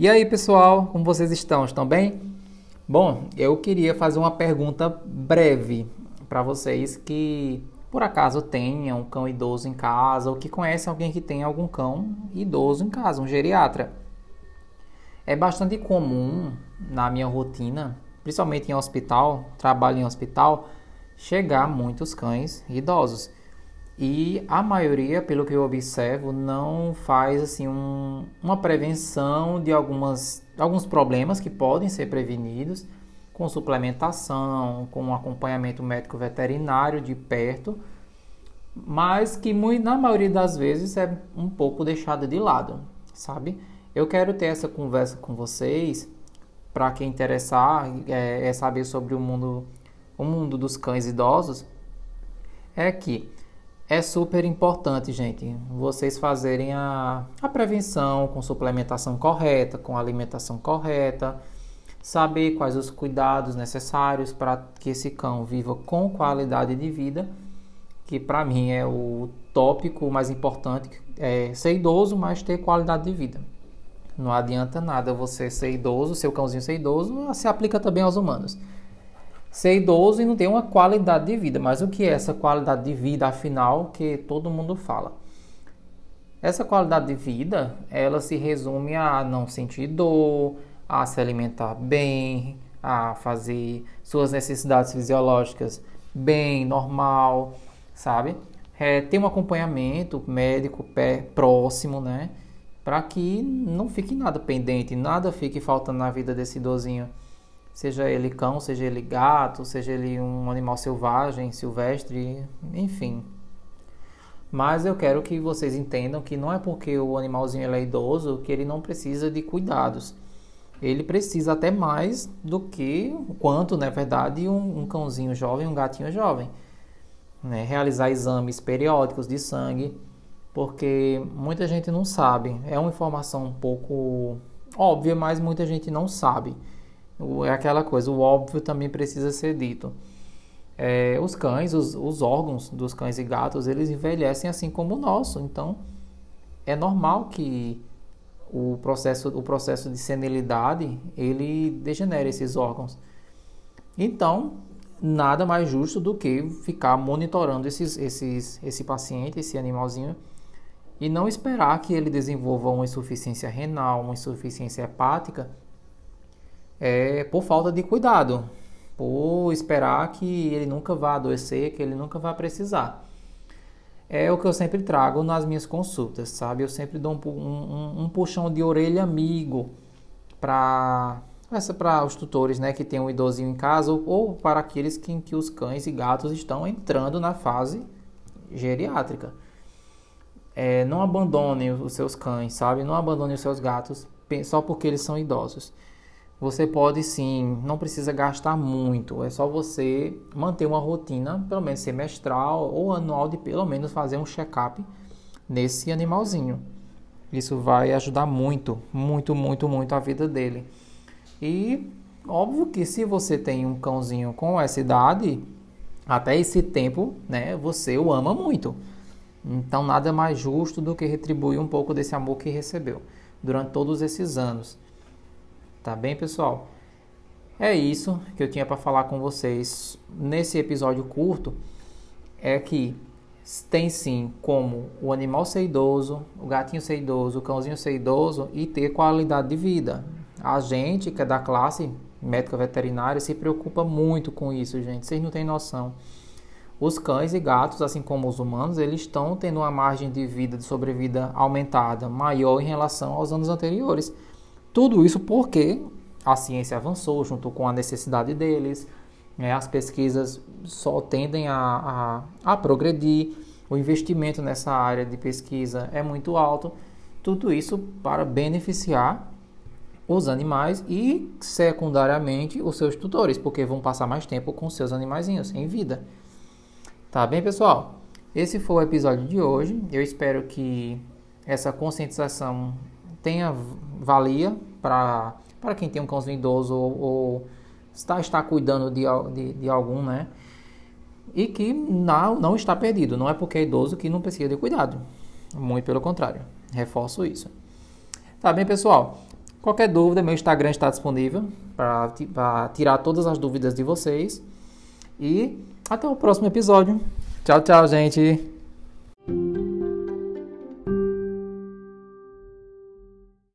E aí, pessoal, como vocês estão? Estão bem? Bom, eu queria fazer uma pergunta breve para vocês que por acaso tenham um cão idoso em casa ou que conhecem alguém que tem algum cão idoso em casa, um geriatra. É bastante comum na minha rotina, principalmente em hospital, trabalho em hospital, chegar muitos cães idosos. E a maioria, pelo que eu observo, não faz assim um, uma prevenção de algumas, alguns problemas que podem ser prevenidos com suplementação, com acompanhamento médico veterinário de perto, mas que muito, na maioria das vezes é um pouco deixada de lado, sabe? Eu quero ter essa conversa com vocês para quem interessar é, é saber sobre o mundo, o mundo dos cães idosos, é que é super importante, gente, vocês fazerem a, a prevenção com suplementação correta, com alimentação correta, saber quais os cuidados necessários para que esse cão viva com qualidade de vida, que para mim é o tópico mais importante, é ser idoso, mas ter qualidade de vida. Não adianta nada você ser idoso, seu cãozinho ser idoso, se aplica também aos humanos ser idoso e não ter uma qualidade de vida. Mas o que é essa qualidade de vida, afinal, que todo mundo fala? Essa qualidade de vida, ela se resume a não sentir dor, a se alimentar bem, a fazer suas necessidades fisiológicas bem, normal, sabe? É, ter um acompanhamento médico pé, próximo, né? Para que não fique nada pendente, nada fique faltando na vida desse idosinho seja ele cão, seja ele gato, seja ele um animal selvagem, silvestre, enfim. Mas eu quero que vocês entendam que não é porque o animalzinho é idoso que ele não precisa de cuidados. Ele precisa até mais do que quanto, na verdade, um, um cãozinho jovem, um gatinho jovem. Né? Realizar exames periódicos de sangue, porque muita gente não sabe. É uma informação um pouco óbvia, mas muita gente não sabe é aquela coisa, o óbvio também precisa ser dito. É, os cães, os, os, órgãos dos cães e gatos, eles envelhecem assim como o nosso. Então, é normal que o processo, o processo de senilidade, ele degenere esses órgãos. Então, nada mais justo do que ficar monitorando esses, esses, esse paciente, esse animalzinho, e não esperar que ele desenvolva uma insuficiência renal, uma insuficiência hepática é por falta de cuidado, por esperar que ele nunca vá adoecer, que ele nunca vá precisar. É o que eu sempre trago nas minhas consultas, sabe? Eu sempre dou um, um, um puxão de orelha amigo para essa para os tutores, né, que tem um idosinho em casa ou, para aqueles que, em que os cães e gatos estão entrando na fase geriátrica. É, não abandone os seus cães, sabe? Não abandone os seus gatos só porque eles são idosos você pode sim, não precisa gastar muito, é só você manter uma rotina, pelo menos semestral ou anual, de pelo menos fazer um check-up nesse animalzinho. Isso vai ajudar muito, muito, muito, muito a vida dele. E óbvio que se você tem um cãozinho com essa idade, até esse tempo, né, você o ama muito. Então nada mais justo do que retribuir um pouco desse amor que recebeu durante todos esses anos. Tá bem, pessoal? É isso que eu tinha para falar com vocês nesse episódio curto. É que tem sim como o animal ser idoso, o gatinho ser idoso, o cãozinho ser idoso e ter qualidade de vida. A gente que é da classe médica veterinária se preocupa muito com isso, gente. Vocês não têm noção. Os cães e gatos, assim como os humanos, eles estão tendo uma margem de vida, de sobrevida aumentada, maior em relação aos anos anteriores. Tudo isso porque a ciência avançou junto com a necessidade deles, né? as pesquisas só tendem a, a, a progredir, o investimento nessa área de pesquisa é muito alto, tudo isso para beneficiar os animais e secundariamente os seus tutores, porque vão passar mais tempo com seus animaizinhos em vida. Tá bem, pessoal? Esse foi o episódio de hoje. Eu espero que essa conscientização tenha valia para quem tem um cãozinho idoso ou, ou está, está cuidando de, de, de, algum, né? E que não, não está perdido. Não é porque é idoso que não precisa de cuidado. Muito pelo contrário. Reforço isso. Tá bem, pessoal? Qualquer dúvida, meu Instagram está disponível para tirar todas as dúvidas de vocês. E até o próximo episódio. Tchau, tchau, gente.